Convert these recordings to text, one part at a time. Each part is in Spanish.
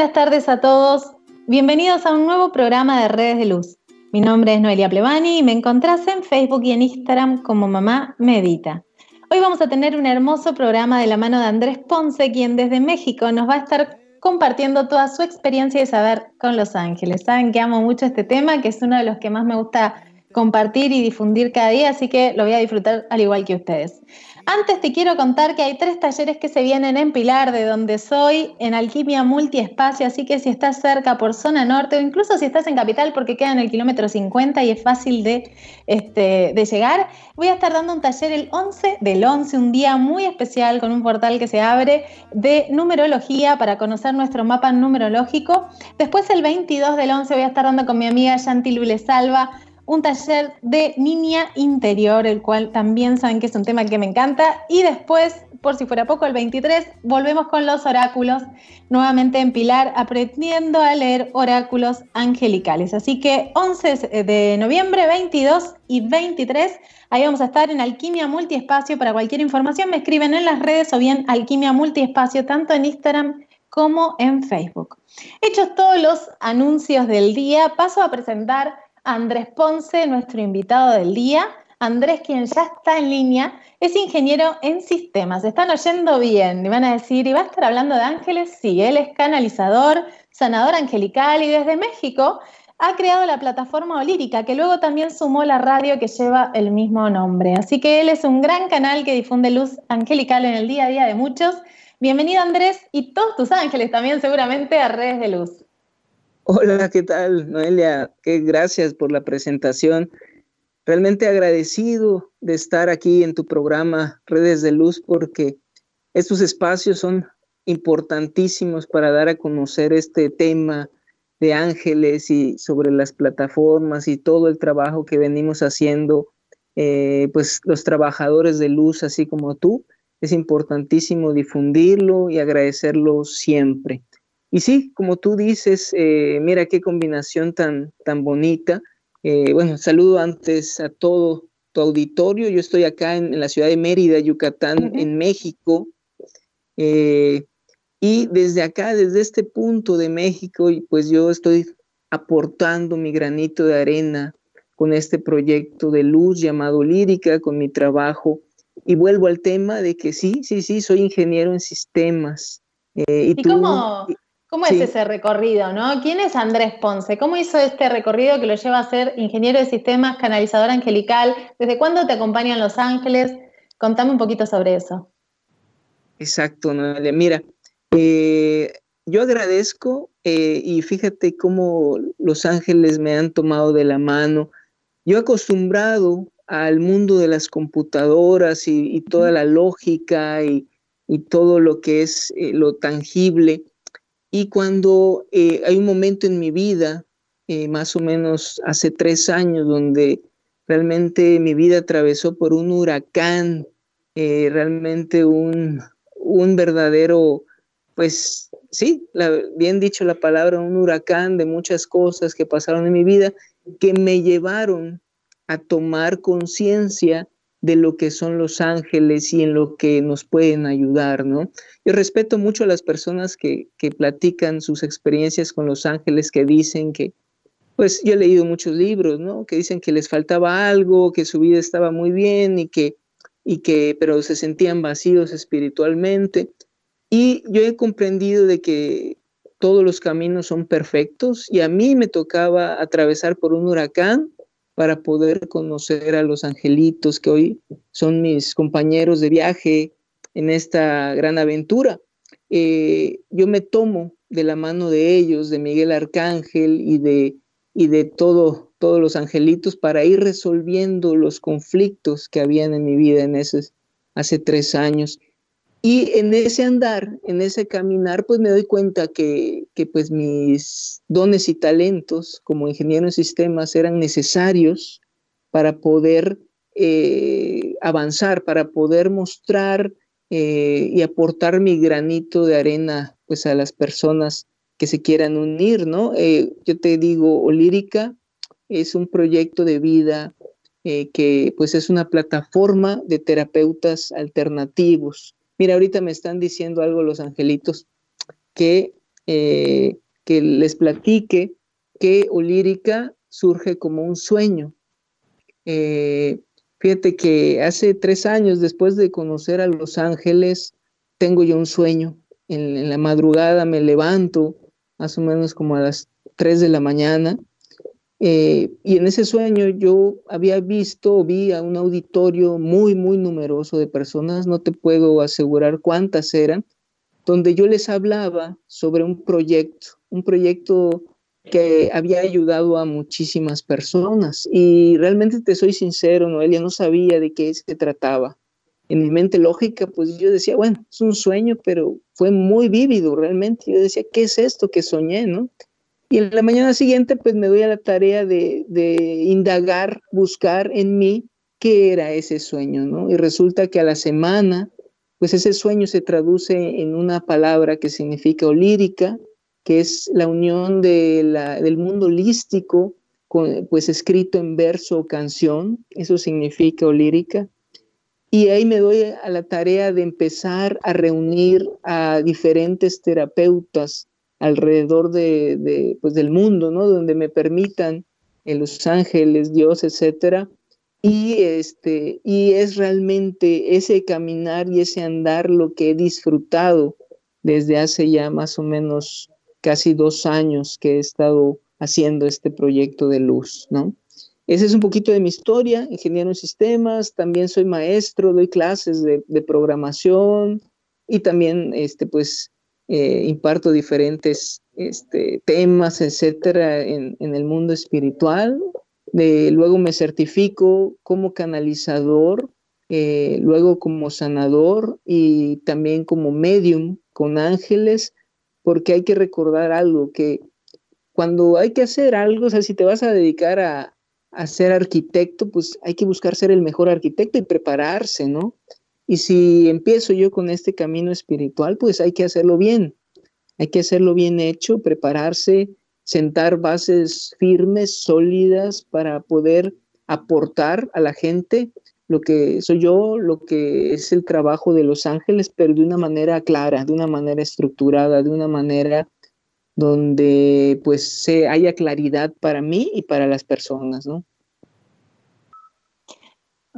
Buenas tardes a todos. Bienvenidos a un nuevo programa de Redes de Luz. Mi nombre es Noelia Plevani y me encontrás en Facebook y en Instagram como Mamá Medita. Hoy vamos a tener un hermoso programa de la mano de Andrés Ponce, quien desde México nos va a estar compartiendo toda su experiencia y saber con Los Ángeles. Saben que amo mucho este tema, que es uno de los que más me gusta compartir y difundir cada día, así que lo voy a disfrutar al igual que ustedes. Antes te quiero contar que hay tres talleres que se vienen en Pilar, de donde soy, en Alquimia Multiespacio, así que si estás cerca por zona norte o incluso si estás en Capital porque queda en el kilómetro 50 y es fácil de, este, de llegar, voy a estar dando un taller el 11 del 11, un día muy especial con un portal que se abre de numerología para conocer nuestro mapa numerológico. Después el 22 del 11 voy a estar dando con mi amiga Lule Salva un taller de niña interior, el cual también saben que es un tema que me encanta. Y después, por si fuera poco, el 23, volvemos con los oráculos, nuevamente en Pilar, aprendiendo a leer oráculos angelicales. Así que 11 de noviembre, 22 y 23, ahí vamos a estar en Alquimia Multiespacio. Para cualquier información me escriben en las redes o bien Alquimia Multiespacio, tanto en Instagram como en Facebook. Hechos todos los anuncios del día, paso a presentar Andrés Ponce, nuestro invitado del día. Andrés, quien ya está en línea, es ingeniero en sistemas. Están oyendo bien. Y van a decir, ¿y va a estar hablando de ángeles? Sí, él es canalizador, sanador angelical y desde México ha creado la plataforma Olírica, que luego también sumó la radio que lleva el mismo nombre. Así que él es un gran canal que difunde luz angelical en el día a día de muchos. Bienvenido Andrés y todos tus ángeles también seguramente a redes de luz. Hola, ¿qué tal, Noelia? Qué gracias por la presentación. Realmente agradecido de estar aquí en tu programa Redes de Luz porque estos espacios son importantísimos para dar a conocer este tema de ángeles y sobre las plataformas y todo el trabajo que venimos haciendo, eh, pues los trabajadores de luz, así como tú, es importantísimo difundirlo y agradecerlo siempre. Y sí, como tú dices, eh, mira qué combinación tan, tan bonita. Eh, bueno, saludo antes a todo tu auditorio. Yo estoy acá en, la ciudad de Mérida, Yucatán, en México. Eh, y desde acá, desde este punto de México, pues yo estoy aportando mi granito de arena con este proyecto de luz llamado Lírica, con mi trabajo. Y vuelvo al tema de que sí, sí, sí, soy ingeniero en sistemas. y, tú, cómo, ¿Cómo es ese recorrido, no? ¿Quién es Andrés Ponce? ¿Cómo hizo este recorrido que lo lleva a ser ingeniero de sistemas, canalizador angelical? ¿Desde cuándo te acompañan Los Ángeles? Contame un poquito sobre eso. Exacto, Noelia. Mira, eh, yo agradezco eh, y fíjate cómo Los Ángeles me han tomado de la mano. Yo acostumbrado al mundo de las computadoras y, toda la lógica y, todo lo que es eh, lo tangible y cuando eh, hay un momento en mi vida, eh, más o menos hace tres años, donde realmente mi vida atravesó por un huracán, eh, realmente un, un, verdadero, pues sí, bien dicho la palabra, un huracán de muchas cosas que pasaron en mi vida que me llevaron a tomar conciencia de lo que son los ángeles y en lo que nos pueden ayudar, ¿no? Yo respeto mucho a las personas que, que platican sus experiencias con los ángeles, que dicen que, pues yo he leído muchos libros, ¿no? Que dicen que les faltaba algo, que su vida estaba muy bien y que, y que, pero se sentían vacíos espiritualmente. Y yo he comprendido de que todos los caminos son perfectos y a mí me tocaba atravesar por un huracán para poder conocer a los angelitos que hoy son mis compañeros de viaje en esta gran aventura. Eh, yo me tomo de la mano de ellos, de Miguel Arcángel y de, y de todo, todos los angelitos para ir resolviendo los conflictos que habían en mi vida en esos, hace tres años. Y en ese andar, en ese caminar, pues me doy cuenta que, que pues mis dones y talentos como ingeniero en sistemas eran necesarios para poder eh, avanzar, para poder mostrar eh, y aportar mi granito de arena pues a las personas que se quieran unir, ¿no? Eh, yo te digo, Olírica es un proyecto de vida que pues es una plataforma de terapeutas alternativos Mira, ahorita me están diciendo algo los angelitos, que eh, que les platique que Olírica surge como un sueño. Eh, fíjate que hace tres años, después de conocer a Los Ángeles, tengo yo un sueño. En, la madrugada me levanto, más o menos como a las tres de la mañana, eh, y en ese sueño yo había visto, vi a un auditorio muy, muy numeroso de personas, no te puedo asegurar cuántas eran, donde yo les hablaba sobre un proyecto, un proyecto que había ayudado a muchísimas personas. Y realmente te soy sincero, Noelia, no sabía de qué se trataba. En mi mente lógica, pues yo decía, bueno, es un sueño, pero fue muy vívido realmente. Yo decía, ¿qué es esto que soñé, no? Y en la mañana siguiente, pues me doy a la tarea de, de indagar, buscar en mí qué era ese sueño, ¿no? Y resulta que a la semana, pues ese sueño se traduce en una palabra que significa olírica, que es la unión de la, del mundo lístico, con, pues escrito en verso o canción, eso significa olírica. Y ahí me doy a la tarea de empezar a reunir a diferentes terapeutas alrededor de, de pues del mundo, ¿no? Donde me permitan Los Ángeles, Dios, etcétera. Y, este, y es realmente ese caminar y ese andar lo que he disfrutado desde hace ya más o menos casi dos años que he estado haciendo este proyecto de luz, ¿no? Ese es un poquito de mi historia, ingeniero en sistemas, también soy maestro, doy clases de, programación y también, este, pues, eh, imparto diferentes este, temas, etcétera, en, el mundo espiritual. luego me certifico como canalizador, eh, luego como sanador y también como medium con ángeles porque hay que recordar algo, que cuando hay que hacer algo, o sea, si te vas a dedicar a, ser arquitecto, pues hay que buscar ser el mejor arquitecto y prepararse, ¿no? Y si empiezo yo con este camino espiritual, pues hay que hacerlo bien, hay que hacerlo bien hecho, prepararse, sentar bases firmes, sólidas para poder aportar a la gente lo que soy yo, lo que es el trabajo de los ángeles, pero de una manera clara, de una manera estructurada, de una manera donde pues se haya claridad para mí y para las personas, ¿no?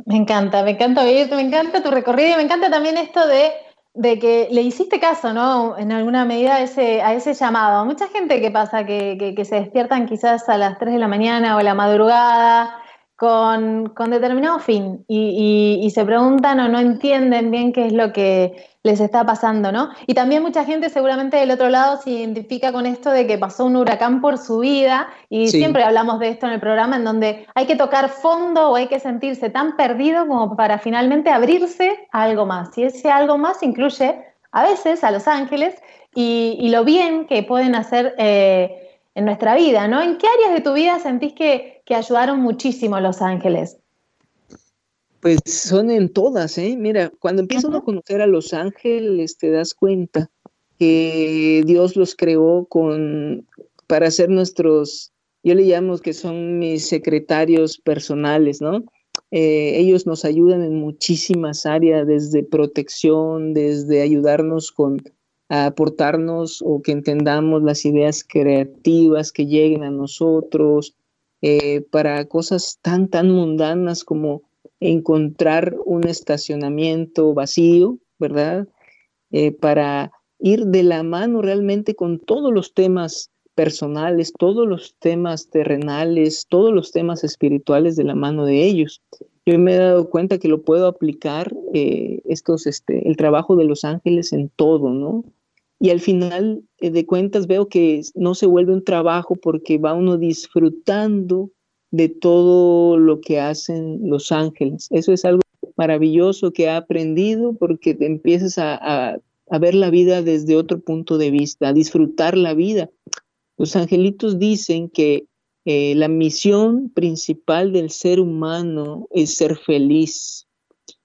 Me encanta, me encanta oírte, me encanta tu recorrido y me encanta también esto de, de, que le hiciste caso, ¿no? En alguna medida a ese, a ese llamado. Mucha gente que pasa que, que se despiertan quizás a las 3 de la mañana o a la madrugada con, determinado fin y, se preguntan o no entienden bien qué es lo que les está pasando, ¿no? Y también mucha gente seguramente del otro lado se identifica con esto de que pasó un huracán por su vida y siempre hablamos de esto en el programa en donde hay que tocar fondo o hay que sentirse tan perdido como para finalmente abrirse a algo más. Y ese algo más incluye a veces a los ángeles y, lo bien que pueden hacer eh, en nuestra vida, ¿no? ¿En qué áreas de tu vida sentís que que ayudaron muchísimo a Los Ángeles? Pues son en todas, ¿eh? Mira, cuando empiezas a conocer a Los Ángeles te das cuenta que Dios los creó con para ser nuestros, yo le llamo que son mis secretarios personales, ¿no? Eh, ellos nos ayudan en muchísimas áreas, desde protección, desde ayudarnos con aportarnos o que entendamos las ideas creativas que lleguen a nosotros, eh, para cosas tan, tan mundanas como encontrar un estacionamiento vacío, ¿verdad? Eh, para ir de la mano realmente con todos los temas personales, todos los temas terrenales, todos los temas espirituales de la mano de ellos. Yo me he dado cuenta que lo puedo aplicar, eh, estos, este, el trabajo de los ángeles en todo, ¿no? Y al final eh, de cuentas veo que no se vuelve un trabajo porque va uno disfrutando de todo lo que hacen los ángeles. Eso es algo maravilloso que he aprendido porque te empiezas a, ver la vida desde otro punto de vista, a disfrutar la vida. Los angelitos dicen que eh, la misión principal del ser humano es ser feliz,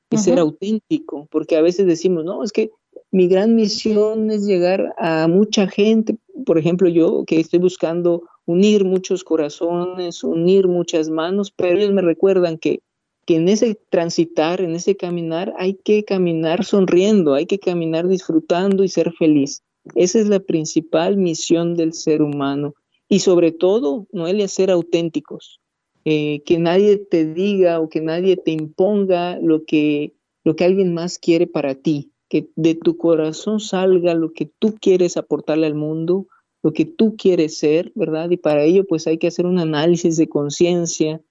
y ser auténtico, porque a veces decimos, no, es que mi gran misión es llegar a mucha gente, por ejemplo, yo que estoy buscando unir muchos corazones, unir muchas manos, pero ellos me recuerdan que, que en ese transitar, en ese caminar, hay que caminar sonriendo, hay que caminar disfrutando y ser feliz. Esa es la principal misión del ser humano. Y sobre todo, Noelia, ser auténticos. Eh, que nadie te diga o que nadie te imponga lo que, lo que alguien más quiere para ti. Que de tu corazón salga lo que tú quieres aportarle al mundo, lo que tú quieres ser, ¿verdad? Y para ello, pues hay que hacer un análisis de conciencia,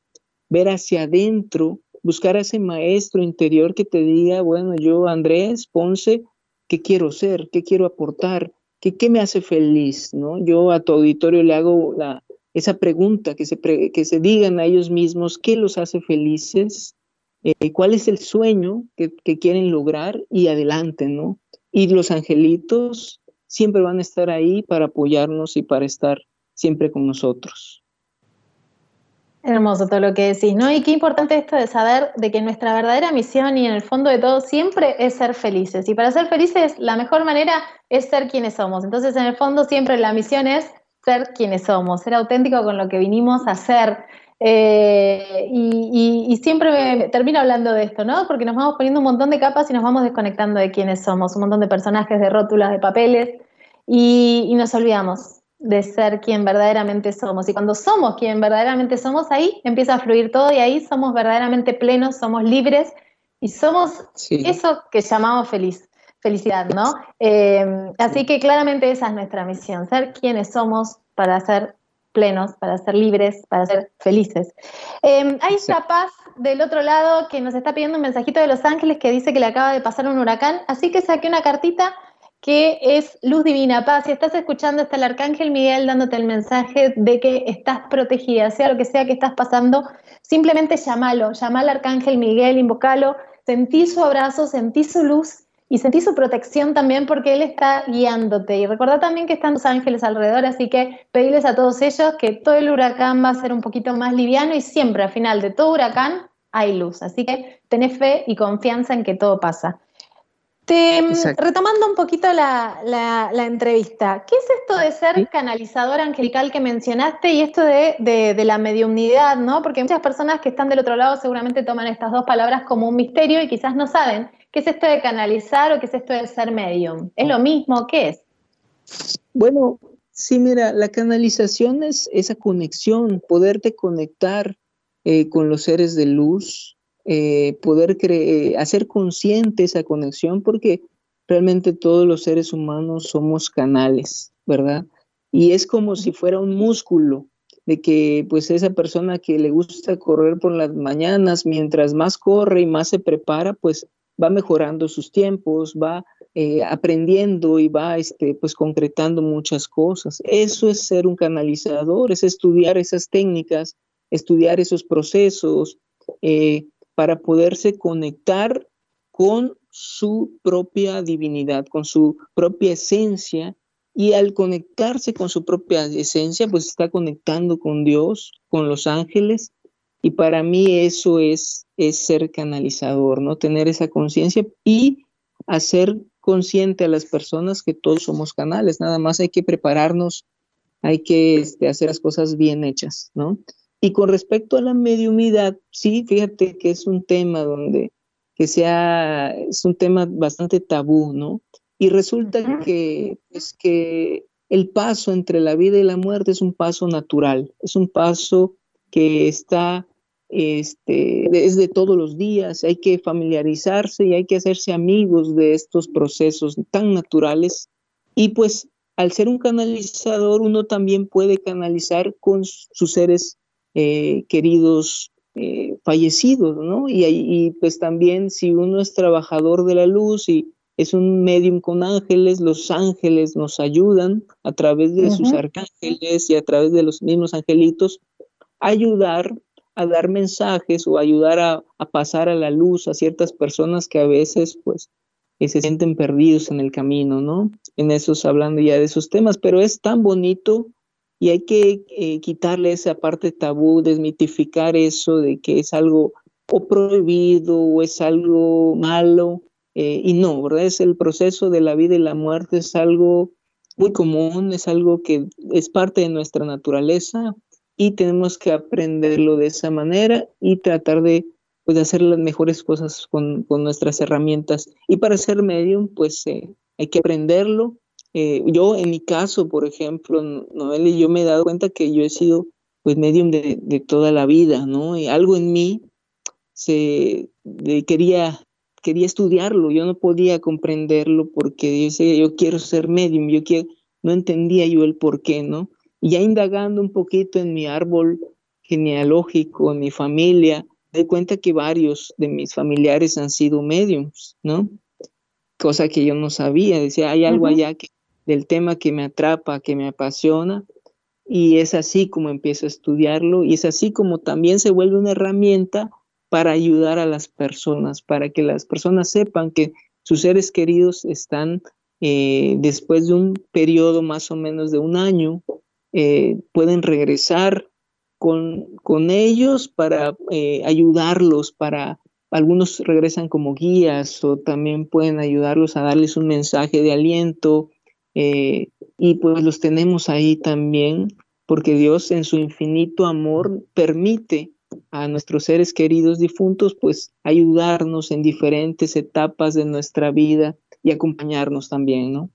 ver hacia adentro, buscar a ese maestro interior que te diga, bueno, yo, Andrés Ponce, ¿qué quiero ser? ¿Qué quiero aportar? ¿Qué, qué me hace feliz? ¿no? Yo a tu auditorio le hago la, esa pregunta, que se, que se digan a ellos mismos qué los hace felices, eh, cuál es el sueño que, que, quieren lograr y adelante, ¿no? Y los angelitos siempre van a estar ahí para apoyarnos y para estar siempre con nosotros. Hermoso todo lo que decís, ¿no? Y qué importante esto de saber de que nuestra verdadera misión y en el fondo de todo siempre es ser felices. Y para ser felices, la mejor manera es ser quienes somos. Entonces, en el fondo, siempre la misión es ser quienes somos, ser auténtico con lo que vinimos a ser. Eh, y, siempre me termino hablando de esto, ¿no? Porque nos vamos poniendo un montón de capas y nos vamos desconectando de quiénes somos, un montón de personajes, de rótulas, de papeles, y nos olvidamos de ser quien verdaderamente somos. Y cuando somos quien verdaderamente somos, ahí empieza a fluir todo y ahí somos verdaderamente plenos, somos libres y somos eso que llamamos feliz, felicidad, ¿no? Em, así que claramente esa es nuestra misión, ser quienes somos para ser plenos, para ser libres, para ser felices. Em, hay una paz del otro lado que nos está pidiendo un mensajito de Los Ángeles que dice que le acaba de pasar un huracán, así que saqué una cartita que es luz divina, paz. Si estás escuchando, está el Arcángel Miguel dándote el mensaje de que estás protegida, sea lo que sea que estás pasando, simplemente llámalo, llama al Arcángel Miguel, invocalo, sentí su abrazo, sentí su luz y sentí su protección también porque Él está guiándote. Y recuerda también que están los ángeles alrededor, así que pedirles a todos ellos que todo el huracán va a ser un poquito más liviano y siempre al final de todo huracán hay luz. Así que tenés fe y confianza en que todo pasa. Te, retomando un poquito la, entrevista, ¿qué es esto de ser canalizador angelical que mencionaste y esto de, la mediumnidad, ¿no? Porque muchas personas que están del otro lado seguramente toman estas dos palabras como un misterio y quizás no saben qué es esto de canalizar o qué es esto de ser medium. ¿Es lo mismo? ¿Qué es? Bueno, sí, mira, la canalización es esa conexión, poderte conectar eh, con los seres de luz, eh, poder hacer consciente esa conexión, porque realmente todos los seres humanos somos canales, ¿verdad? Y es como si fuera un músculo, de que pues esa persona que le gusta correr por las mañanas, mientras más corre y más se prepara, pues va mejorando sus tiempos, va eh, aprendiendo y va este, pues concretando muchas cosas. Eso es ser un canalizador, es estudiar esas técnicas, estudiar esos procesos, eh, para poderse conectar con su propia divinidad, con su propia esencia, y al conectarse con su propia esencia, pues está conectando con Dios, con los ángeles, y para mí eso es, es ser canalizador, ¿no? Tener esa conciencia y hacer consciente a las personas que todos somos canales, nada más hay que prepararnos, hay que este, hacer las cosas bien hechas, ¿no? Y con respecto a la mediumidad, sí, fíjate que es un tema donde, que sea, es un tema bastante tabú, ¿no? Y resulta que, es que el paso entre la vida y la muerte es un paso natural, es un paso que está, este, es de todos los días, hay que familiarizarse y hay que hacerse amigos de estos procesos tan naturales. Y pues al ser un canalizador, uno también puede canalizar con sus seres eh, queridos eh, fallecidos, ¿no? Y, y, pues también si uno es trabajador de la luz y es un medium con ángeles, los ángeles nos ayudan a través de sus arcángeles y a través de los mismos angelitos ayudar a dar mensajes o ayudar a, pasar a la luz a ciertas personas que a veces pues se sienten perdidos en el camino, ¿no? En esos hablando ya de esos temas, pero es tan bonito y hay que eh, quitarle esa parte tabú, desmitificar eso de que es algo o prohibido o es algo malo. Eh, y no, ¿verdad? Es el proceso de la vida y la muerte, es algo muy común, es algo que es parte de nuestra naturaleza y tenemos que aprenderlo de esa manera y tratar de, pues, hacer las mejores cosas con, con, nuestras herramientas. Y para ser medium, pues eh, hay que aprenderlo, Eh, yo, en mi caso, por ejemplo, Noel, yo me he dado cuenta que yo he sido pues medium de, de toda la vida, ¿no? Y algo en mí se quería, quería estudiarlo, yo no podía comprenderlo porque yo decía, yo quiero ser medium, yo quiero, no entendía yo el por qué, ¿no? Y ya indagando un poquito en mi árbol genealógico, en mi familia, me cuenta que varios de mis familiares han sido mediums, ¿no? Cosa que yo no sabía, decía, hay algo allá que, del tema que me atrapa, que me apasiona, y es así como empiezo a estudiarlo y es así como también se vuelve una herramienta para ayudar a las personas, para que las personas sepan que sus seres queridos están eh, después de un periodo más o menos de un año, eh, pueden regresar con, con ellos para eh, ayudarlos, para algunos regresan como guías o también pueden ayudarlos a darles un mensaje de aliento, eh, y pues los tenemos ahí también porque Dios en su infinito amor permite a nuestros seres queridos difuntos pues ayudarnos en diferentes etapas de nuestra vida y acompañarnos también, ¿no?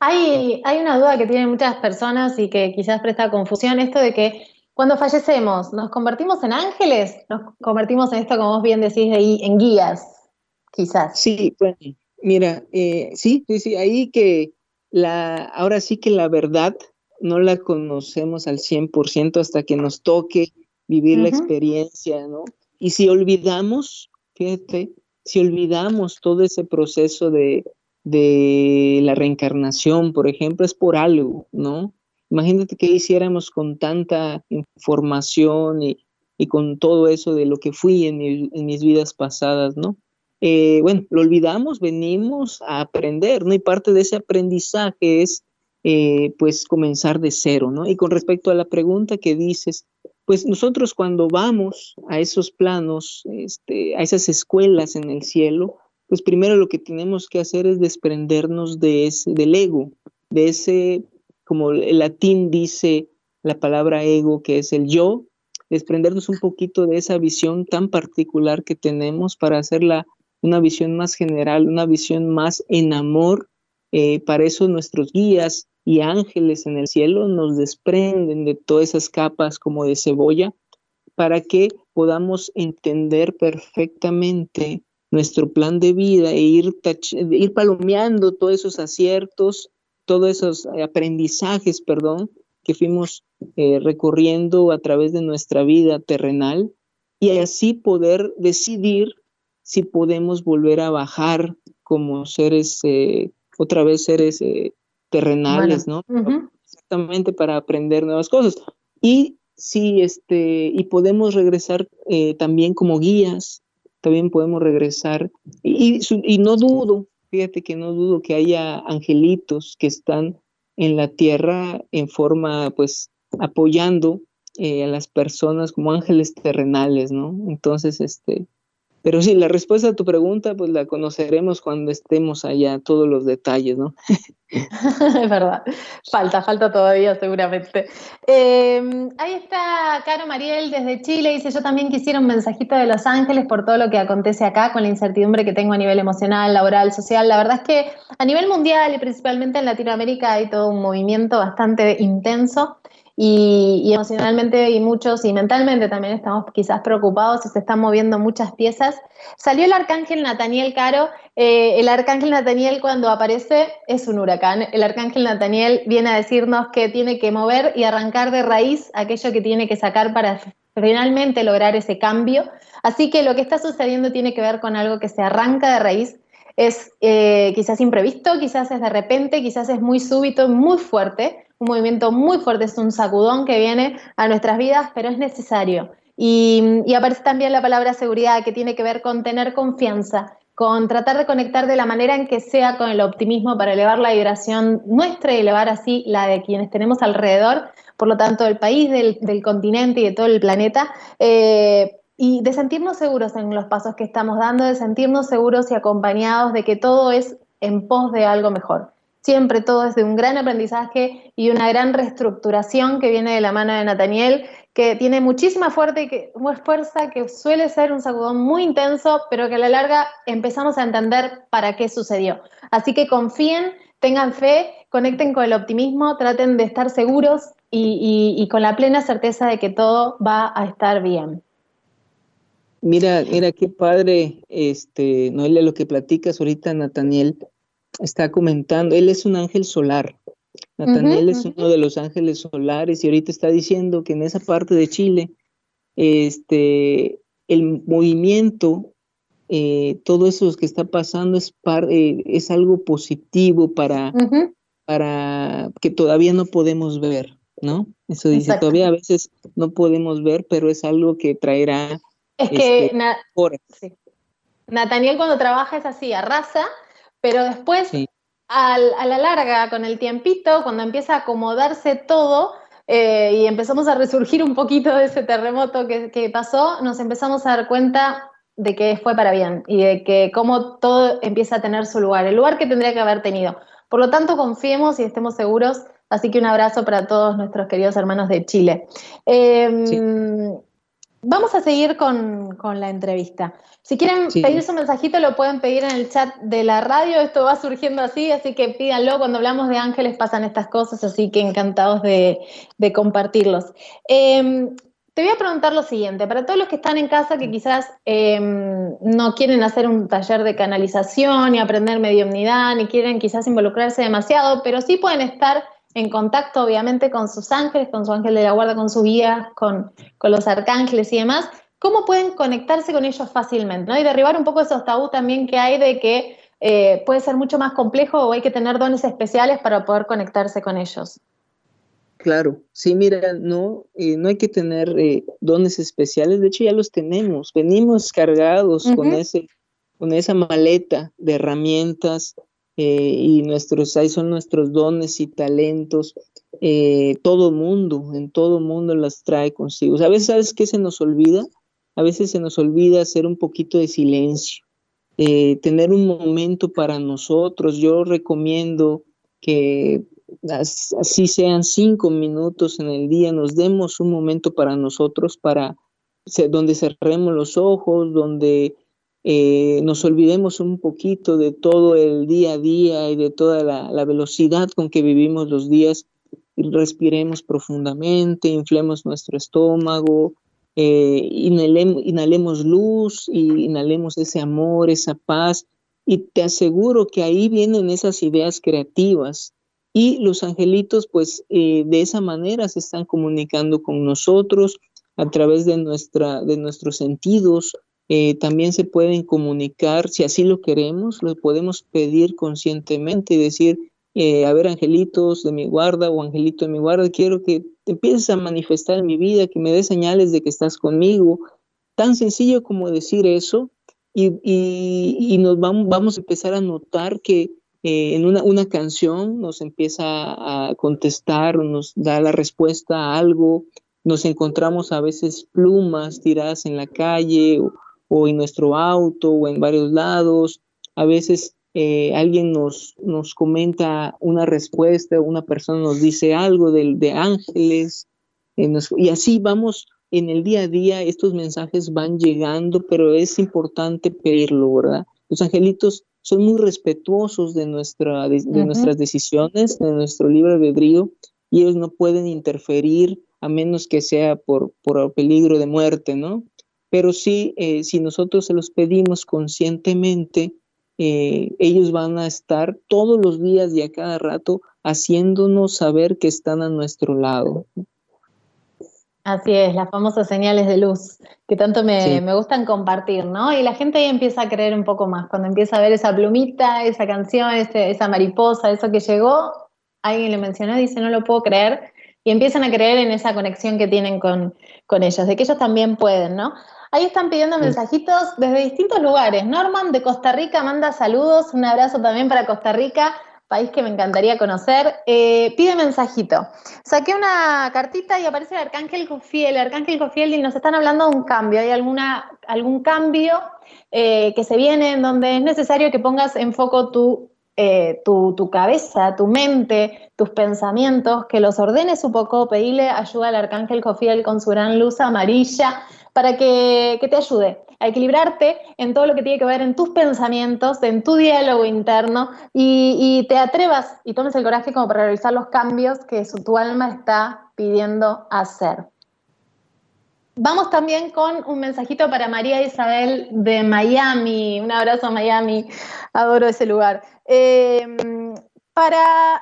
Hay, hay una duda que tienen muchas personas y que quizás presta confusión, esto de que cuando fallecemos, ¿nos convertimos en ángeles? ¿Nos convertimos en esto, como vos bien decís, ahí, en guías, quizás? Sí, bueno, mira, eh, sí, sí, sí, ahí que la, ahora sí que la verdad no la conocemos al 100% hasta que nos toque vivir la experiencia, ¿no? Y si olvidamos, fíjate, si olvidamos todo ese proceso de, de la reencarnación, por ejemplo, es por algo, ¿no? Imagínate que hiciéramos con tanta información y, y con todo eso de lo que fui en, en mis vidas pasadas, ¿no? Eh, bueno, lo olvidamos, venimos a aprender, ¿no? Y parte de ese aprendizaje es, eh, pues, comenzar de cero, ¿no? Y con respecto a la pregunta que dices, pues nosotros cuando vamos a esos planos, este, a esas escuelas en el cielo, pues primero lo que tenemos que hacer es desprendernos de ese, del ego, de ese, como el latín dice la palabra ego, que es el yo, desprendernos un poquito de esa visión tan particular que tenemos para hacerla una visión más general, una visión más en amor. Eh, para eso nuestros guías y ángeles en el cielo nos desprenden de todas esas capas como de cebolla para que podamos entender perfectamente nuestro plan de vida e ir, ir palomeando todos esos aciertos, todos esos aprendizajes, perdón, que fuimos eh, recorriendo a través de nuestra vida terrenal y así poder decidir si podemos volver a bajar como seres, eh, otra vez seres eh, terrenales, ¿no? Exactamente para aprender nuevas cosas. Y si este, y podemos regresar eh, también como guías, también podemos regresar. Y, y, no dudo, fíjate que no dudo que haya angelitos que están en la tierra en forma, pues, apoyando a las personas como ángeles terrenales, ¿no? Entonces, este, pero sí, la respuesta a tu pregunta, pues la conoceremos cuando estemos allá, todos los detalles, ¿no? es verdad, falta, falta todavía seguramente. Em, ahí está Caro Mariel desde Chile, dice, yo también quisiera un mensajito de Los Ángeles por todo lo que acontece acá, con la incertidumbre que tengo a nivel emocional, laboral, social. La verdad es que a nivel mundial y principalmente en Latinoamérica hay todo un movimiento bastante intenso y, emocionalmente y muchos y mentalmente también estamos quizás preocupados y se están moviendo muchas piezas. Salió el arcángel Nataniel Caro. Eh, el arcángel Nataniel cuando aparece es un huracán. El arcángel Nataniel viene a decirnos que tiene que mover y arrancar de raíz aquello que tiene que sacar para finalmente lograr ese cambio. Así que lo que está sucediendo tiene que ver con algo que se arranca de raíz es eh, quizás imprevisto, quizás es de repente, quizás es muy súbito, muy fuerte, un movimiento muy fuerte, es un sacudón que viene a nuestras vidas, pero es necesario. Y, y, aparece también la palabra seguridad, que tiene que ver con tener confianza, con tratar de conectar de la manera en que sea con el optimismo para elevar la vibración nuestra y elevar así la de quienes tenemos alrededor, por lo tanto del país, del, continente y de todo el planeta, eh, y de sentirnos seguros en los pasos que estamos dando, de sentirnos seguros y acompañados de que todo es en pos de algo mejor. Siempre todo es de un gran aprendizaje y una gran reestructuración que viene de la mano de Nathaniel, que tiene muchísima fuerte que, fuerza, que suele ser un sacudón muy intenso, pero que a la larga empezamos a entender para qué sucedió. Así que confíen tengan fe, conecten con el optimismo, traten de estar seguros y, con la plena certeza de que todo va a estar bien. Mira, mira qué padre, este, Noelia, lo que platicas ahorita, Nathaniel está comentando, él es un ángel solar. Nathaniel es uno de los ángeles solares y ahorita está diciendo que en esa parte de Chile, este, el movimiento, eh, todo eso que está pasando es, eh, es algo positivo para, para que todavía no podemos ver, ¿no? Eso dice, todavía a veces no podemos ver, pero es algo que traerá... Es que este, Nathaniel cuando trabaja es así, arrasa, pero después a la larga, con el tiempito, cuando empieza a acomodarse todo, eh, y empezamos a resurgir un poquito de ese terremoto que, que, pasó, nos empezamos a dar cuenta de que fue para bien y de que cómo todo empieza a tener su lugar, el lugar que tendría que haber tenido. Por lo tanto, confiemos y estemos seguros. Así que un abrazo para todos nuestros queridos hermanos de Chile. Em, vamos a seguir con, la entrevista. Si quieren pedir su mensajito, lo pueden pedir en el chat de la radio. Esto va surgiendo así, así que pídanlo. Cuando hablamos de ángeles pasan estas cosas, así que encantados de, compartirlos. Em, te voy a preguntar lo siguiente, para todos los que están en casa que quizás em, no quieren hacer un taller de canalización ni aprender mediumnidad, ni quieren quizás involucrarse demasiado, pero sí pueden estar en contacto obviamente con sus ángeles, con su ángel de la guarda, con su guía, con, los arcángeles y demás, ¿cómo pueden conectarse con ellos fácilmente? ¿no? Y derribar un poco esos tabú también que hay de que eh, puede ser mucho más complejo o hay que tener dones especiales para poder conectarse con ellos. Claro, sí, mira, no, eh, no hay que tener eh, dones especiales, de hecho ya los tenemos, venimos cargados con, ese, con esa maleta de herramientas eh, y nuestros, ahí son nuestros dones y talentos, todo mundo, en todo mundo las trae consigo. a veces, ¿sabes qué se nos olvida? A veces se nos olvida hacer un poquito de silencio, tener un momento para nosotros. Yo recomiendo que así sean cinco minutos en el día, nos demos un momento para nosotros, para donde cerremos los ojos, donde eh, nos olvidemos un poquito de todo el día a día y de toda la, velocidad con que vivimos los días, respiremos profundamente, inflemos nuestro estómago, eh, inhalemos, inhalemos luz y inhalemos ese amor, esa paz, y te aseguro que ahí vienen esas ideas creativas y los angelitos, pues eh, de esa manera se están comunicando con nosotros a través de, nuestra, de nuestros sentidos. Eh, también se pueden comunicar, si así lo queremos, lo podemos pedir conscientemente y decir, eh, a ver, angelitos de mi guarda o angelito de mi guarda, quiero que te empieces a manifestar en mi vida, que me des señales de que estás conmigo. Tan sencillo como decir eso y, y, nos vamos, vamos a empezar a notar que eh, en una, una, canción nos empieza a contestar, nos da la respuesta a algo, nos encontramos a veces plumas tiradas en la calle en nuestro auto o en varios lados, a veces eh, alguien nos, nos comenta una respuesta, una persona nos dice algo de, de ángeles, eh, y así vamos en el día a día, estos mensajes van llegando, pero es importante pedirlo, ¿verdad? Los angelitos son muy respetuosos de, nuestra, de, nuestras decisiones, de nuestro libre albedrío, y ellos no pueden interferir a menos que sea por, por peligro de muerte, ¿no? Pero sí, eh, si nosotros se los pedimos conscientemente, eh, ellos van a estar todos los días y a cada rato haciéndonos saber que están a nuestro lado. Así es, las famosas señales de luz que tanto me, gustan compartir, ¿no? Y la gente ahí empieza a creer un poco más, cuando empieza a ver esa plumita, esa canción, esa mariposa, eso que llegó, alguien le mencionó y dice, no lo puedo creer, y empiezan a creer en esa conexión que tienen con, con ellos, de que ellos también pueden, ¿no? Ahí están pidiendo mensajitos desde distintos lugares. Norman de Costa Rica manda saludos, un abrazo también para Costa Rica país que me encantaría conocer. Eh, pide mensajito. Saqué una cartita y aparece el Arcángel Jofiel. El Arcángel Jofiel y nos están hablando de un cambio. ¿Hay alguna, algún cambio eh, que se viene en donde es necesario que pongas en foco tu, eh, tu, tu, cabeza, tu mente, tus pensamientos, que los ordenes un poco, pedirle ayuda al Arcángel Jofiel con su gran luz amarilla para que, te ayude a equilibrarte en todo lo que tiene que ver en tus pensamientos, en tu diálogo interno y, te atrevas y tomes el coraje como para realizar los cambios que tu alma está pidiendo hacer. Vamos también con un mensajito para María Isabel de Miami. Un abrazo a Miami, adoro ese lugar. Eh, para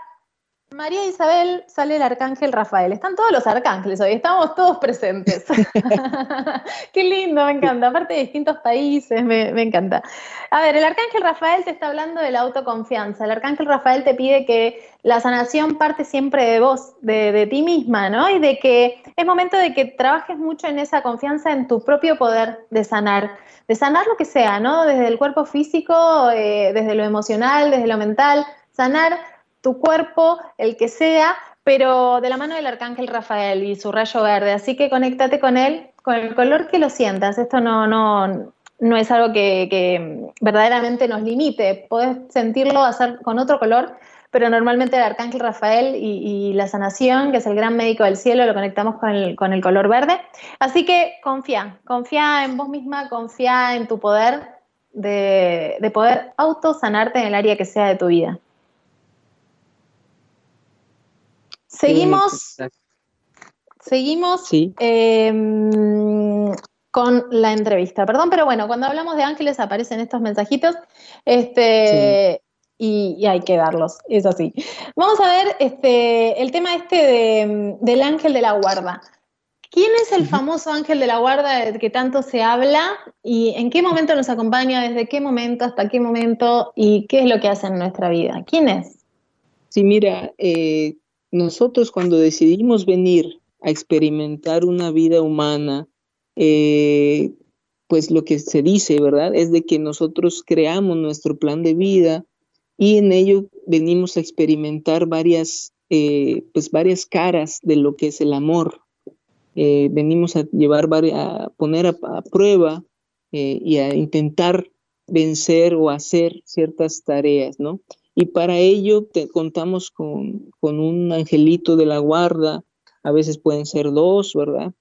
María Isabel sale el arcángel Rafael. Están todos los arcángeles hoy, estamos todos presentes. Qué lindo, me encanta. Aparte de distintos países, me, encanta. A ver, el arcángel Rafael te está hablando de la autoconfianza. El arcángel Rafael te pide que la sanación parte siempre de vos, de, de ti misma, ¿no? Y de que es momento de que trabajes mucho en esa confianza en tu propio poder de sanar de sanar lo que sea, ¿no? Desde el cuerpo físico, eh, desde lo emocional, desde lo mental, sanar tu cuerpo, el que sea, pero de la mano del arcángel Rafael y su rayo verde. Así que conéctate con él, con el color que lo sientas. Esto no, no, no es algo que, verdaderamente nos limite. Podés sentirlo hacer con otro color, pero normalmente el arcángel Rafael y, la sanación, que es el gran médico del cielo, lo conectamos con el, con el color verde. Así que confía, confía en vos misma, confía en tu poder de, de poder autosanarte en el área que sea de tu vida. Seguimos, seguimos em, con la entrevista. Perdón, pero bueno, cuando hablamos de ángeles aparecen estos mensajitos este, y, hay que darlos, es así. Vamos a ver este, el tema este del ángel de la guarda. ¿Quién es el famoso ángel de la guarda del que tanto se habla y en qué momento nos acompaña, desde qué momento hasta qué momento y qué es lo que hace en nuestra vida? ¿Quién es? Sí, mira, eh, nosotros cuando decidimos venir a experimentar una vida humana, eh, pues lo que se dice, ¿verdad? Es de que nosotros creamos nuestro plan de vida y en ello venimos a experimentar varias, eh, pues varias caras de lo que es el amor. Eh, venimos a llevar, a poner a prueba y a intentar vencer o hacer ciertas tareas, ¿no? Y para ello contamos con, un angelito de la guarda, a veces pueden ser dos, ¿verdad?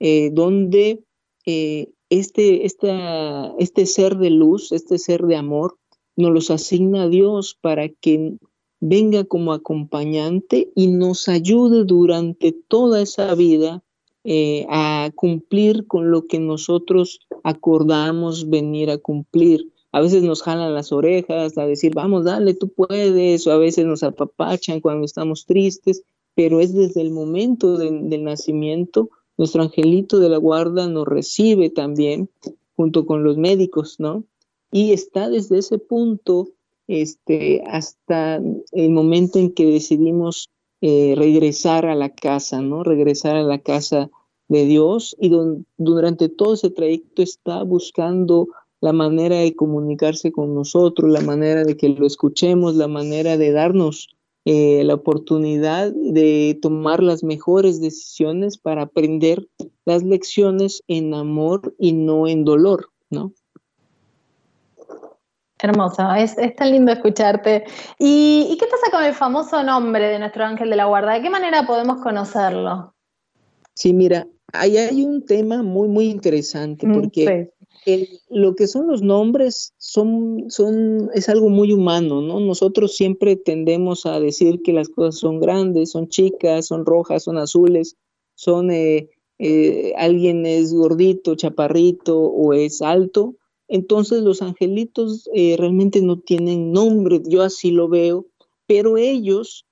Eh, donde eh, este, este ser de luz, este ser de amor, nos los asigna a Dios para que venga como acompañante y nos ayude durante toda esa vida eh, a cumplir con lo que nosotros acordamos venir a cumplir a veces nos jalan las orejas a decir, vamos, dale, tú puedes, o a veces nos apapachan cuando estamos tristes, pero es desde el momento del nacimiento, nuestro angelito de la guarda nos recibe también, junto con los médicos, ¿no? Y está desde ese punto este, hasta el momento en que decidimos eh, regresar a la casa, ¿no? Regresar a la casa de Dios y durante todo ese trayecto está buscando la manera de comunicarse con nosotros, la manera de que lo escuchemos, la manera de darnos eh, la oportunidad de tomar las mejores decisiones para aprender las lecciones en amor y no en dolor, ¿no? Hermoso, es, tan lindo escucharte. ¿Y, qué pasa con el famoso nombre de nuestro ángel de la guarda? ¿De qué manera podemos conocerlo? Sí, mira, ahí hay un tema muy, muy interesante mm, porque lo que son los nombres son, son, es algo muy humano, ¿no? Nosotros siempre tendemos a decir que las cosas son grandes, son chicas, son rojas, son azules, son, eh, eh, alguien es gordito, chaparrito o es alto. Entonces los angelitos eh, realmente no tienen nombre, yo así lo veo, pero ellos,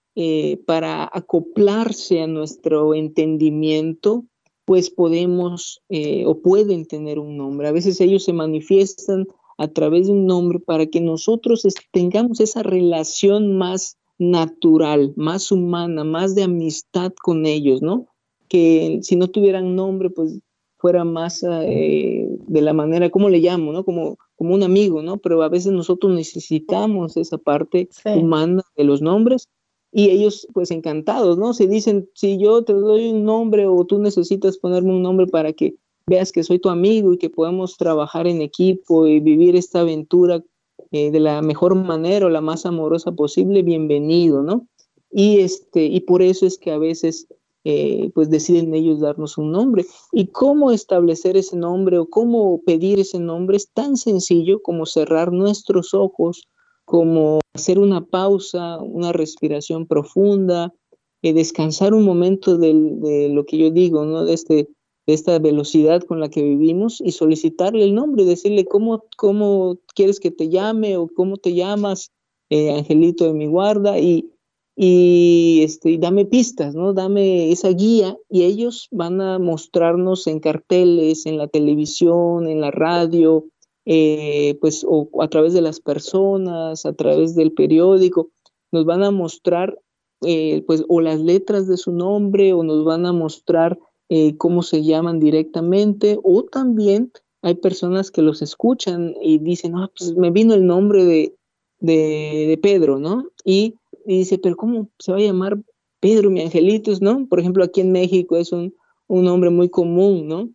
para acoplarse a nuestro entendimiento, pues podemos eh, o pueden tener un nombre. A veces ellos se manifiestan a través de un nombre para que nosotros tengamos esa relación más natural, más humana, más de amistad con ellos, ¿no? Que si no tuvieran nombre, pues fuera más eh, de la manera, ¿cómo le llamo, no? Como, como un amigo, ¿no? Pero a veces nosotros necesitamos esa parte humana de los nombres y ellos pues encantados, ¿no? Se dicen, si yo te doy un nombre o tú necesitas ponerme un nombre para que veas que soy tu amigo y que podemos trabajar en equipo y vivir esta aventura eh, de la mejor manera o la más amorosa posible, bienvenido, ¿no? Y, este, y por eso es que a veces eh, pues deciden ellos darnos un nombre. Y cómo establecer ese nombre o cómo pedir ese nombre es tan sencillo como cerrar nuestros ojos, como hacer una pausa, una respiración profunda, eh, descansar un momento de lo que yo digo, ¿no? De, este, de esta velocidad con la que vivimos y solicitarle el nombre, decirle cómo, cómo quieres que te llame o cómo te llamas, eh, Angelito de mi guarda, y, y este, dame pistas, ¿no? Dame esa guía y ellos van a mostrarnos en carteles, en la televisión, en la radio, eh, pues o, a través de las personas, a través del periódico, nos van a mostrar eh, pues o las letras de su nombre o nos van a mostrar eh, cómo se llaman directamente o también hay personas que los escuchan y dicen, ah, pues me vino el nombre de, de, Pedro, ¿no? Y y dice, pero ¿cómo se va a llamar Pedro, mi angelito? ¿no? Por ejemplo, aquí en México es un, un nombre muy común, ¿no?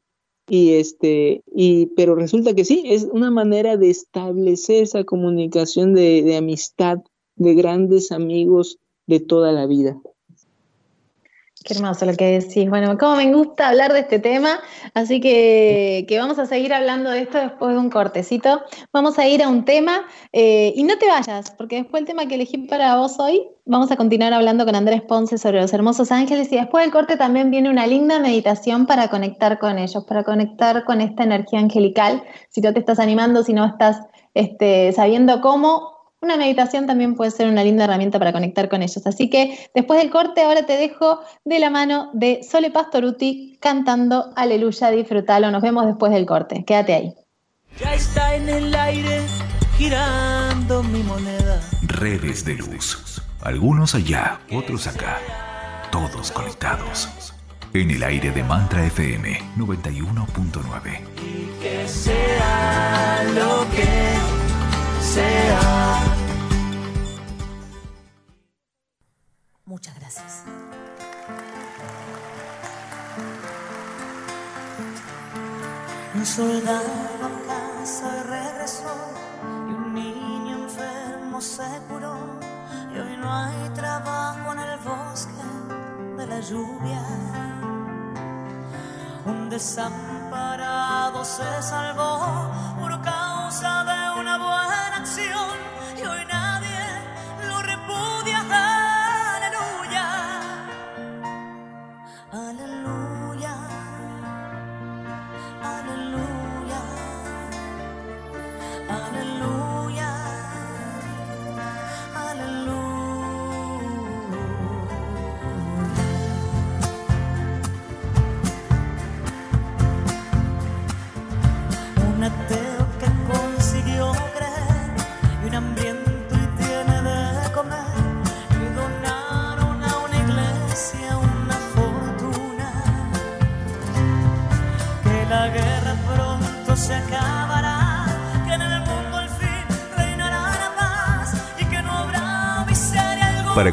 Y este, y, pero resulta que sí, es una manera de establecer esa comunicación de, de amistad, de grandes amigos de toda la vida. Qué hermoso lo que decís. Bueno, como me gusta hablar de este tema, así que, vamos a seguir hablando de esto después de un cortecito. Vamos a ir a un tema eh, y no te vayas, porque después el tema que elegí para vos hoy, vamos a continuar hablando con Andrés Ponce sobre los hermosos ángeles y después del corte también viene una linda meditación para conectar con ellos, para conectar con esta energía angelical. Si no te estás animando, si no estás este, sabiendo cómo, una meditación también puede ser una linda herramienta para conectar con ellos. Así que después del corte, ahora te dejo de la mano de Sole Pastoruti cantando Aleluya, disfrútalo. Nos vemos después del corte. Quédate ahí. Ya está en el aire girando mi moneda. Redes de luz. Algunos allá, otros acá. Todos conectados. En el aire de Mantra FM 91.9. Y que sea lo que sea. Un soldado a casa regresó y un niño enfermo se curó. Y hoy no hay trabajo en el bosque de la lluvia. Un desamparado se salvó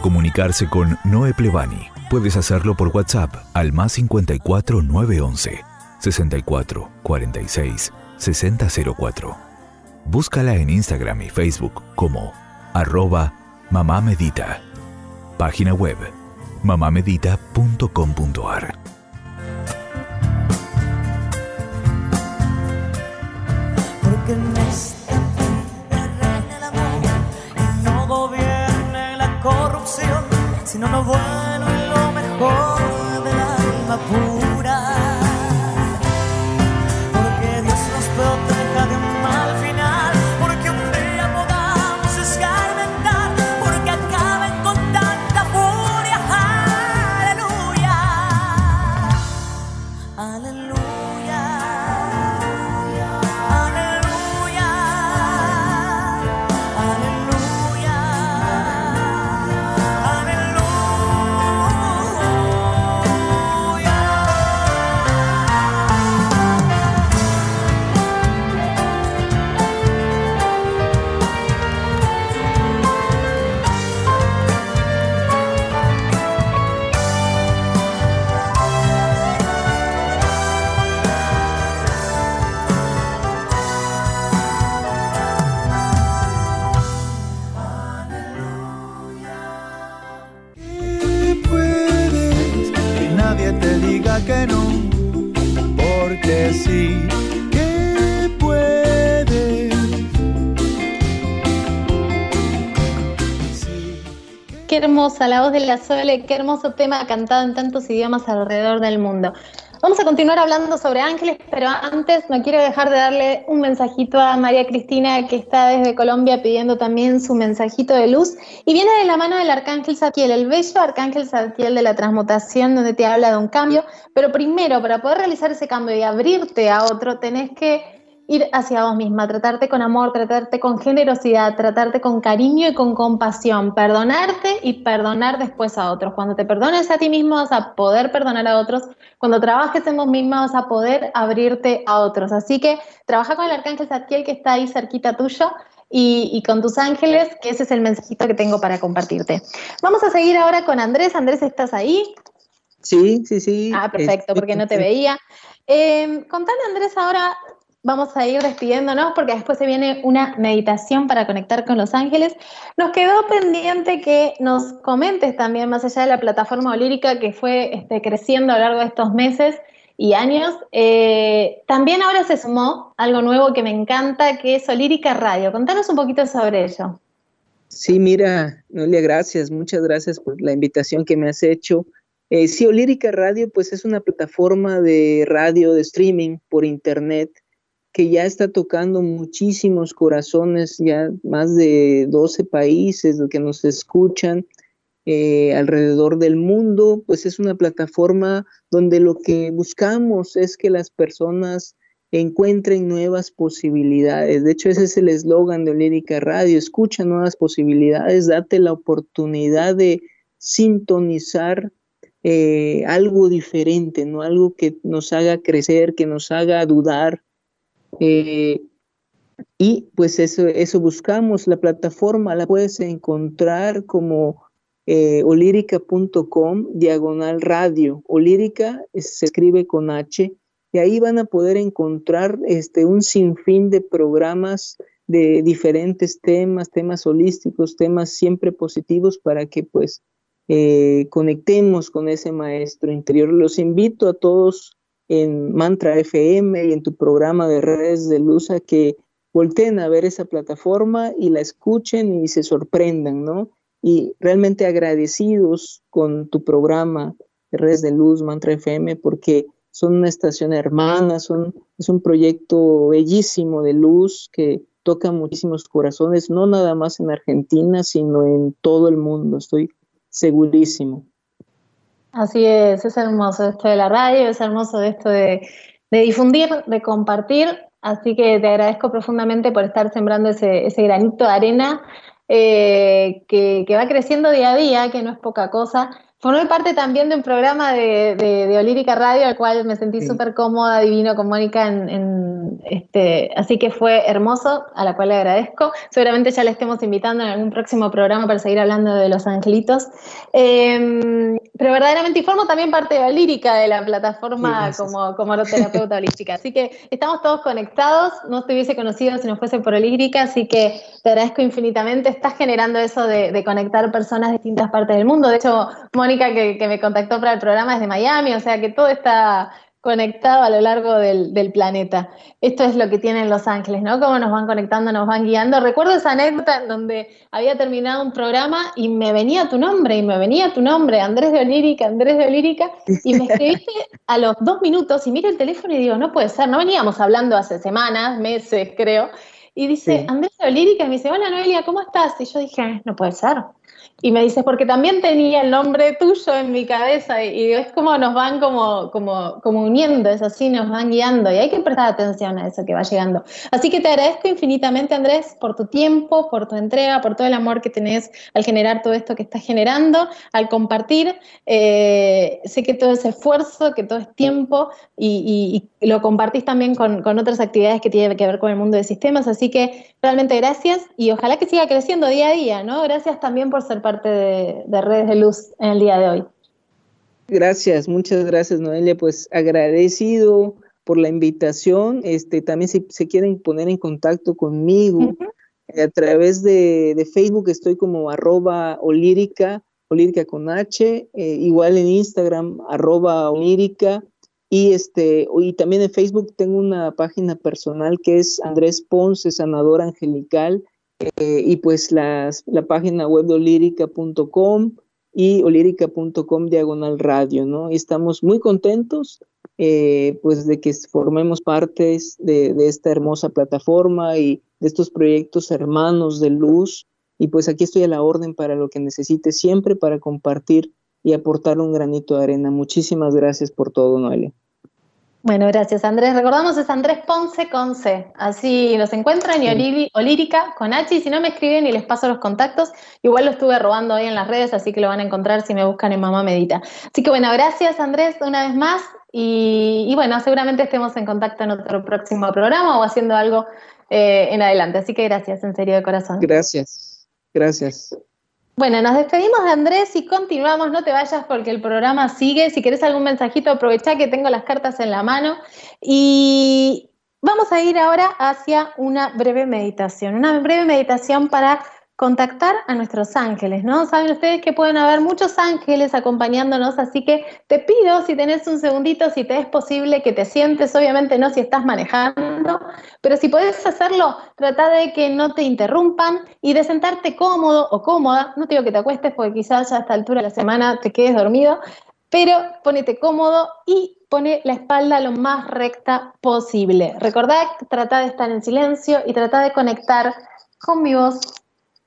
Comunicarse con Noé Plevani, puedes hacerlo por WhatsApp al más 54 911 64 46 6004. Búscala en Instagram y Facebook como arroba mamamedita. Página web mamamedita.com.ar. Hermosa la voz de la Sole, qué hermoso tema cantado en tantos idiomas alrededor del mundo. Vamos a continuar hablando sobre ángeles, pero antes no quiero dejar de darle un mensajito a María Cristina, que está desde Colombia pidiendo también su mensajito de luz. Y viene de la mano del Arcángel Zadkiel, el bello Arcángel Zadkiel de la transmutación, donde te habla de un cambio. Pero primero, para poder realizar ese cambio y abrirte a otro, tenés que ir hacia vos misma, tratarte con amor, tratarte con generosidad, tratarte con cariño y con compasión, perdonarte y perdonar después a otros. Cuando te perdones a ti mismo vas a poder perdonar a otros, cuando trabajes en vos misma vas a poder abrirte a otros. Así que trabaja con el arcángel Zadkiel que está ahí cerquita tuyo y, y, con tus ángeles, que ese es el mensajito que tengo para compartirte. Vamos a seguir ahora con Andrés. Andrés, ¿estás ahí? Sí, sí, sí. Ah, perfecto, porque no te veía. Eh, contale, Andrés, ahora vamos a ir despidiéndonos porque después se viene una meditación para conectar con los ángeles. Nos quedó pendiente que nos comentes también, más allá de la plataforma olírica que fue este, creciendo a lo largo de estos meses y años, eh, también ahora se sumó algo nuevo que me encanta, que es Olírica Radio. Contanos un poquito sobre ello. Sí, mira, Noelia, gracias, muchas gracias por la invitación que me has hecho. Eh, sí, Olírica Radio, pues es una plataforma de radio, de streaming por internet, que ya está tocando muchísimos corazones, ya más de 12 países que nos escuchan eh, alrededor del mundo, pues es una plataforma donde lo que buscamos es que las personas encuentren nuevas posibilidades. De hecho, ese es el eslogan de Olírica Radio, escucha nuevas posibilidades, date la oportunidad de sintonizar eh, algo diferente, ¿no? Algo que nos haga crecer, que nos haga dudar, eh, y pues eso, eso buscamos, la plataforma la puedes encontrar como eh, olírica.com, diagonal radio. Olírica se escribe con H, y ahí van a poder encontrar este, un sinfín de programas de diferentes temas, temas holísticos, temas siempre positivos para que pues eh, conectemos con ese maestro interior. Los invito a todos en Mantra FM y en tu programa de redes de luz a que volteen a ver esa plataforma y la escuchen y se sorprendan, ¿no? Y realmente agradecidos con tu programa de redes de luz, Mantra FM, porque son una estación hermana, son, es un proyecto bellísimo de luz que toca muchísimos corazones, no nada más en Argentina, sino en todo el mundo, estoy segurísimo. Así es, es hermoso esto de la radio, es hermoso esto de, difundir, de compartir. Así que te agradezco profundamente por estar sembrando ese, granito de arena eh, que, va creciendo día a día, que no es poca cosa. Formé parte también de un programa de, de, de Olírica Radio, al cual me sentí sí. súper cómoda, divino con Mónica, en, en, este, así que fue hermoso, a la cual le agradezco. Seguramente ya le estemos invitando en algún próximo programa para seguir hablando de los angelitos. Eh, pero verdaderamente, y formo también parte de Olírica, de la plataforma sí, como, como terapeuta holística. Así que estamos todos conectados, no te hubiese conocido si no fuese por Olírica, así que te agradezco infinitamente. Estás generando eso de, de conectar personas de distintas partes del mundo. De hecho, Mónica que, que, me contactó para el programa es de Miami, o sea que todo está conectado a lo largo del, del, planeta. Esto es lo que tienen Los Ángeles, ¿no? Cómo nos van conectando, nos van guiando. Recuerdo esa anécdota en donde había terminado un programa y me venía tu nombre, y me venía tu nombre, Andrés de Olírica, Andrés de Olírica, y me escribiste a los dos minutos y miro el teléfono y digo, no puede ser, no veníamos hablando hace semanas, meses creo, y dice, sí. Andrés de Olírica, y me dice, hola Noelia, ¿cómo estás? Y yo dije, no puede ser. Y me dices, porque también tenía el nombre tuyo en mi cabeza y, es como nos van como, como, como uniendo, es así, nos van guiando y hay que prestar atención a eso que va llegando. Así que te agradezco infinitamente, Andrés, por tu tiempo, por tu entrega, por todo el amor que tenés al generar todo esto que estás generando, al compartir. Eh, sé que todo es esfuerzo, que todo es tiempo y, y, y lo compartís también con, con otras actividades que tienen que ver con el mundo de sistemas. Así que realmente gracias y ojalá que siga creciendo día a día, ¿no? Gracias también por ser parte de, de, Redes de Luz en el día de hoy. Gracias, muchas gracias Noelia, pues agradecido por la invitación, este, también si se quieren poner en contacto conmigo, uh -huh. a través de, de, Facebook estoy como arroba olírica Olírica con H, eh, igual en Instagram, arroba Olírica, y, este, y también en Facebook tengo una página personal que es Andrés Ponce, sanador angelical, eh, y pues las, la página web de olírica.com y olírica.com diagonal radio, ¿no? Y estamos muy contentos eh, pues de que formemos parte de, esta hermosa plataforma y de estos proyectos hermanos de luz. Y pues aquí estoy a la orden para lo que necesite siempre para compartir y aportar un granito de arena. Muchísimas gracias por todo, Noelia. Bueno, gracias Andrés. Recordamos es Andrés Ponce con C. Así los encuentran y Olírica con H. Y si no me escriben y les paso los contactos, igual lo estuve robando ahí en las redes, así que lo van a encontrar si me buscan en Mamá Medita. Así que bueno, gracias Andrés una vez más. Y, y bueno, seguramente estemos en contacto en otro próximo programa o haciendo algo eh, en adelante. Así que gracias, en serio de corazón. Gracias, gracias. Bueno, nos despedimos de Andrés y continuamos, no te vayas porque el programa sigue. Si querés algún mensajito, aprovecha que tengo las cartas en la mano. Y vamos a ir ahora hacia una breve meditación, una breve meditación para contactar a nuestros ángeles, ¿no? Saben ustedes que pueden haber muchos ángeles acompañándonos, así que te pido si tenés un segundito, si te es posible que te sientes, obviamente no si estás manejando, pero si podés hacerlo, trata de que no te interrumpan y de sentarte cómodo o cómoda, no te digo que te acuestes porque quizás ya a esta altura de la semana te quedes dormido, pero ponete cómodo y pone la espalda lo más recta posible. Recordá, trata de estar en silencio y trata de conectar con mi voz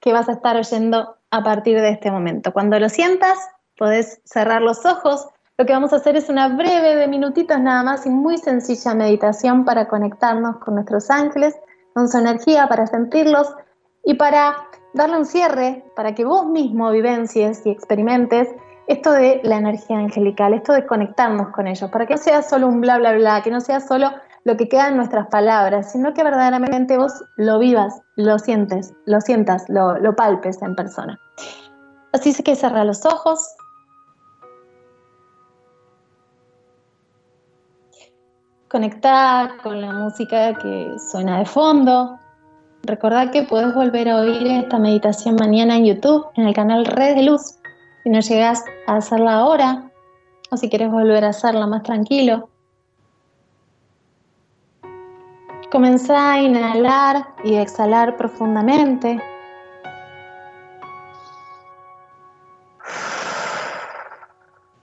que vas a estar oyendo a partir de este momento. Cuando lo sientas, podés cerrar los ojos. Lo que vamos a hacer es una breve de minutitos nada más y muy sencilla meditación para conectarnos con nuestros ángeles, con su energía, para sentirlos y para darle un cierre, para que vos mismo vivencies y experimentes esto de la energía angelical, esto de conectarnos con ellos, para que no sea solo un bla, bla, bla, que no sea solo lo que queda en nuestras palabras, sino que verdaderamente vos lo vivas, lo sientes, lo sientas, lo, palpes en persona. Así que cerra los ojos. Conectar con la música que suena de fondo. Recordad que puedes volver a oír esta meditación mañana en YouTube, en el canal Red de Luz. Si no llegas a hacerla ahora, o si quieres volver a hacerla más tranquilo, Comenzá a inhalar y exhalar profundamente.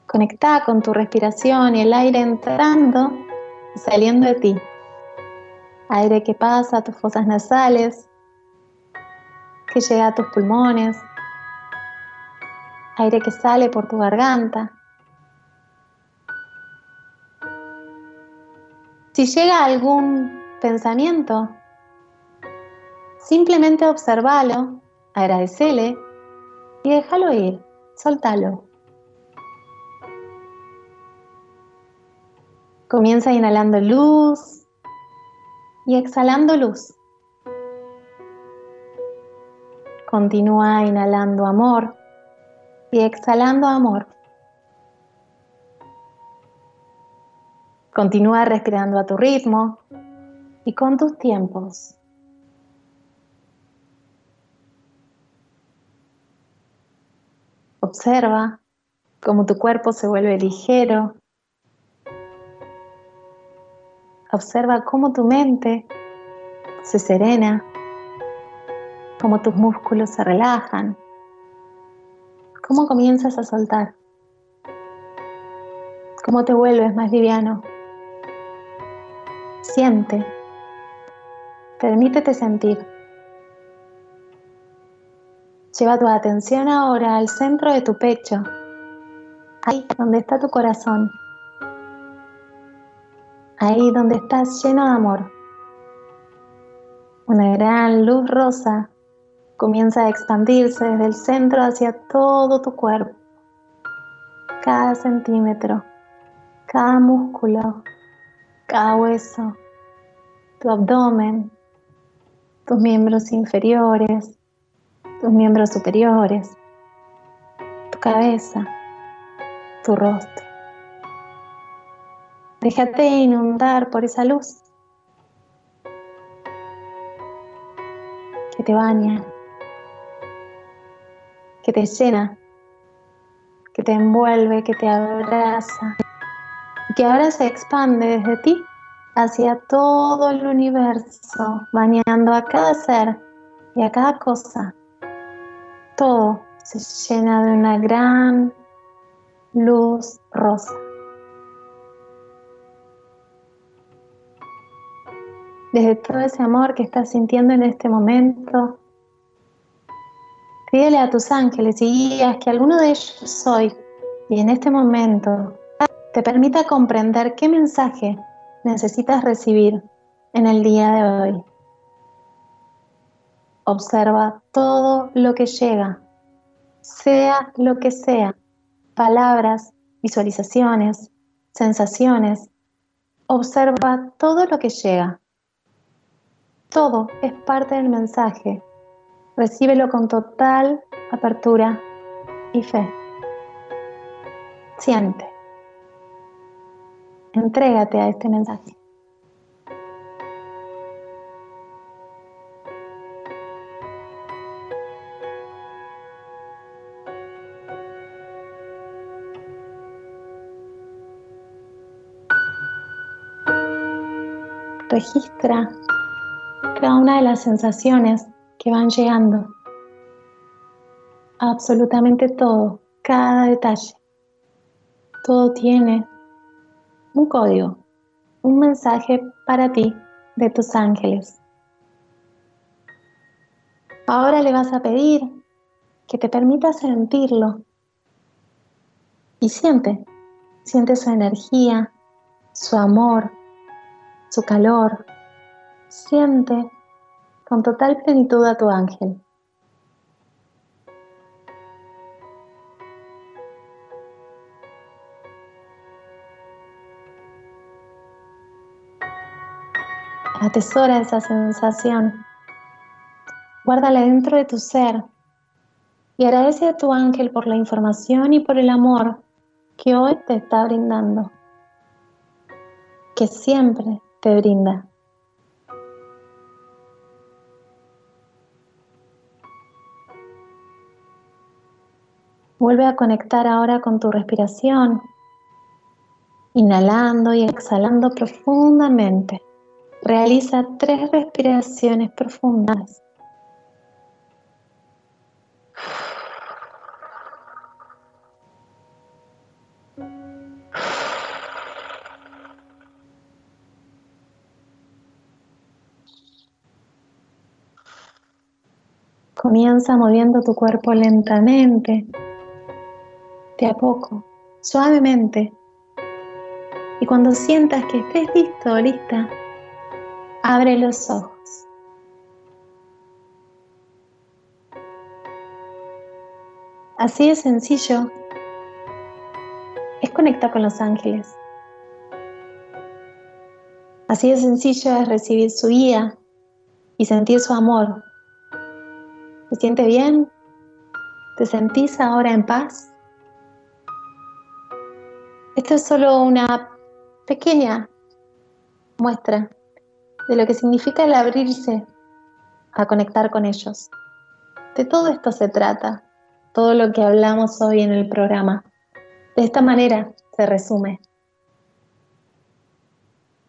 Conecta con tu respiración y el aire entrando y saliendo de ti. Aire que pasa a tus fosas nasales, que llega a tus pulmones. Aire que sale por tu garganta. Si llega algún pensamiento. Simplemente observalo, agradecele y déjalo ir, soltalo. Comienza inhalando luz y exhalando luz. Continúa inhalando amor y exhalando amor. Continúa respirando a tu ritmo y con tus tiempos. Observa cómo tu cuerpo se vuelve ligero. Observa cómo tu mente se serena, cómo tus músculos se relajan, cómo comienzas a soltar, cómo te vuelves más liviano. Siente Permítete sentir. Lleva tu atención ahora al centro de tu pecho, ahí donde está tu corazón, ahí donde estás lleno de amor. Una gran luz rosa comienza a expandirse desde el centro hacia todo tu cuerpo, cada centímetro, cada músculo, cada hueso, tu abdomen, tus miembros inferiores, tus miembros superiores, tu cabeza, tu rostro. Déjate inundar por esa luz que te baña, que te llena que te envuelve, que te abraza, que ahora se expande desde ti hacia todo el universo, bañando a cada ser y a cada cosa. Todo se llena de una gran luz rosa. Desde todo ese amor que estás sintiendo en este momento, pídele a tus ángeles y guías que alguno de ellos hoy y en este momento te permita comprender qué mensaje necesitas recibir en el día de hoy. Observa todo lo que llega, sea lo que sea, palabras, visualizaciones, sensaciones. Observa todo lo que llega. Todo es parte del mensaje. Recíbelo con total apertura y fe. Siente. Entrégate a este mensaje. Registra cada una de las sensaciones que van llegando. Absolutamente todo, cada detalle. Todo tiene un código, un mensaje para ti de tus ángeles. Ahora le vas a pedir que te permita sentirlo y siente, siente su energía, su amor, su calor. Siente con total plenitud a tu ángel. Atesora esa sensación. Guárdala dentro de tu ser y agradece a tu ángel por la información y por el amor que hoy te está brindando, que siempre te brinda. Vuelve a conectar ahora con tu respiración, inhalando y exhalando profundamente. Realiza tres respiraciones profundas. Comienza moviendo tu cuerpo lentamente, de a poco, suavemente. Y cuando sientas que estés listo o lista, abre los ojos. Así de sencillo es conectar con los ángeles. Así de sencillo es recibir su guía y sentir su amor. ¿Te sientes bien? ¿Te sentís ahora en paz? Esto es solo una pequeña muestra de lo que significa el abrirse a conectar con ellos. De todo esto se trata, todo lo que hablamos hoy en el programa. De esta manera se resume.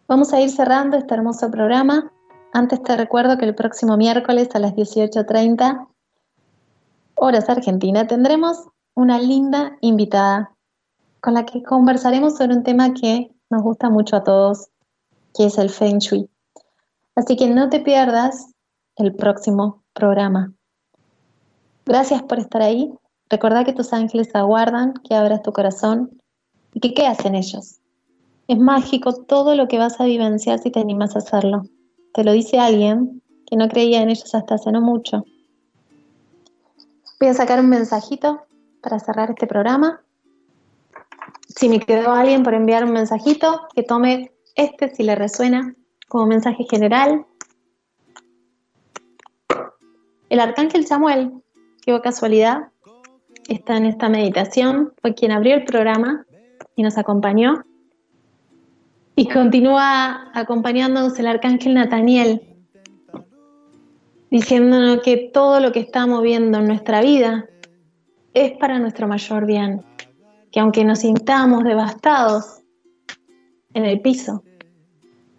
Vamos a ir cerrando este hermoso programa. Antes te recuerdo que el próximo miércoles a las 18.30 horas Argentina tendremos una linda invitada con la que conversaremos sobre un tema que nos gusta mucho a todos, que es el Feng Shui. Así que no te pierdas el próximo programa. Gracias por estar ahí. Recuerda que tus ángeles aguardan que abras tu corazón y que qué hacen ellos. Es mágico todo lo que vas a vivenciar si te animas a hacerlo. Te lo dice alguien que no creía en ellos hasta hace no mucho. Voy a sacar un mensajito para cerrar este programa. Si me quedó alguien por enviar un mensajito, que tome este si le resuena como mensaje general. El arcángel Samuel, qué casualidad, está en esta meditación, fue quien abrió el programa y nos acompañó. Y continúa acompañándonos el arcángel Nataniel, diciéndonos que todo lo que estamos viendo en nuestra vida es para nuestro mayor bien. que aunque nos sintamos devastados en el piso,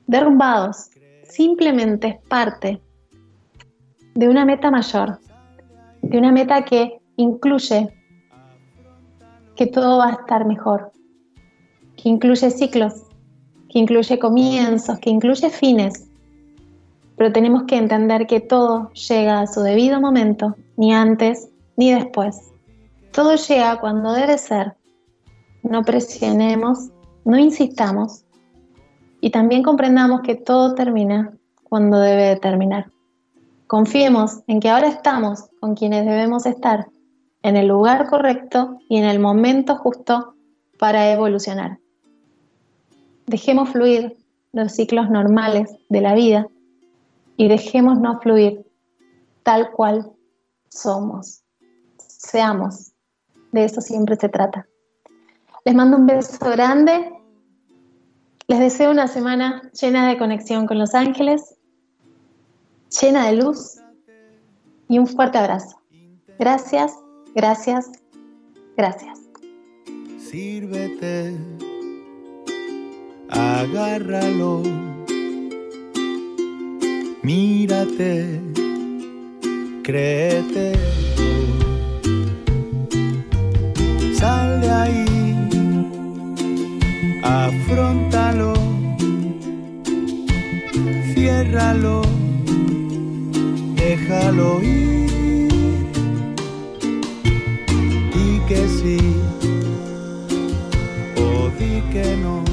derrumbados, simplemente es parte de una meta mayor, de una meta que incluye que todo va a estar mejor, que incluye ciclos, que incluye comienzos, que incluye fines, pero tenemos que entender que todo llega a su debido momento, ni antes ni después. Todo llega cuando debe ser. No presionemos, no insistamos y también comprendamos que todo termina cuando debe de terminar. Confiemos en que ahora estamos con quienes debemos estar, en el lugar correcto y en el momento justo para evolucionar. Dejemos fluir los ciclos normales de la vida y dejémonos fluir tal cual somos. Seamos. De eso siempre se trata. Les mando un beso grande. Les deseo una semana llena de conexión con los ángeles, llena de luz y un fuerte abrazo. Gracias, gracias, gracias. Sírvete, agárralo, mírate, créete. Sal de ahí, afrontalo, ciérralo, déjalo ir. Y que sí, o di que no.